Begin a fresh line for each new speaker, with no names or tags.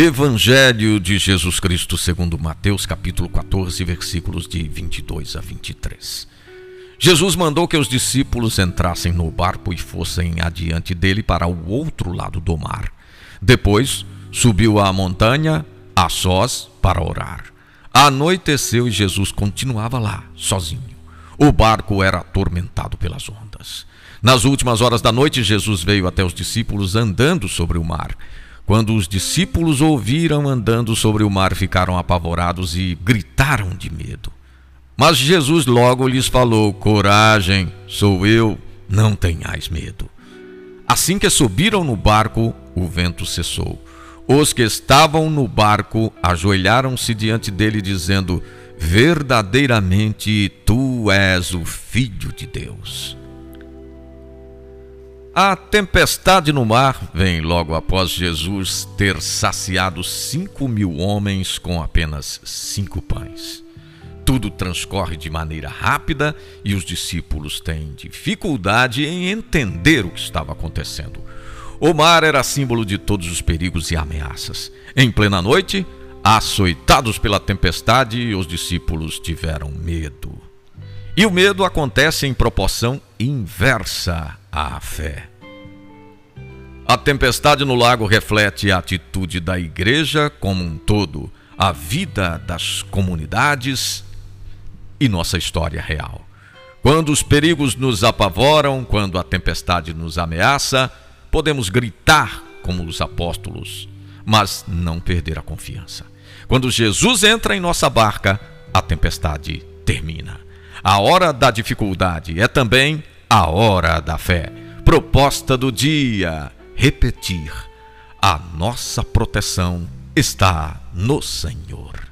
Evangelho de Jesus Cristo segundo Mateus, capítulo 14, versículos de 22 a 23. Jesus mandou que os discípulos entrassem no barco e fossem adiante dele para o outro lado do mar. Depois, subiu à montanha, a sós, para orar. Anoiteceu e Jesus continuava lá, sozinho. O barco era atormentado pelas ondas. Nas últimas horas da noite, Jesus veio até os discípulos andando sobre o mar. Quando os discípulos ouviram andando sobre o mar, ficaram apavorados e gritaram de medo. Mas Jesus logo lhes falou: Coragem, sou eu, não tenhais medo. Assim que subiram no barco, o vento cessou. Os que estavam no barco ajoelharam-se diante dele, dizendo: Verdadeiramente tu és o Filho de Deus. A tempestade no mar vem logo após Jesus ter saciado cinco mil homens com apenas cinco pães. Tudo transcorre de maneira rápida e os discípulos têm dificuldade em entender o que estava acontecendo. O mar era símbolo de todos os perigos e ameaças. Em plena noite, açoitados pela tempestade, os discípulos tiveram medo. E o medo acontece em proporção inversa à fé. A tempestade no lago reflete a atitude da igreja como um todo, a vida das comunidades e nossa história real. Quando os perigos nos apavoram, quando a tempestade nos ameaça, podemos gritar como os apóstolos, mas não perder a confiança. Quando Jesus entra em nossa barca, a tempestade termina. A hora da dificuldade é também a hora da fé. Proposta do dia: repetir. A nossa proteção está no Senhor.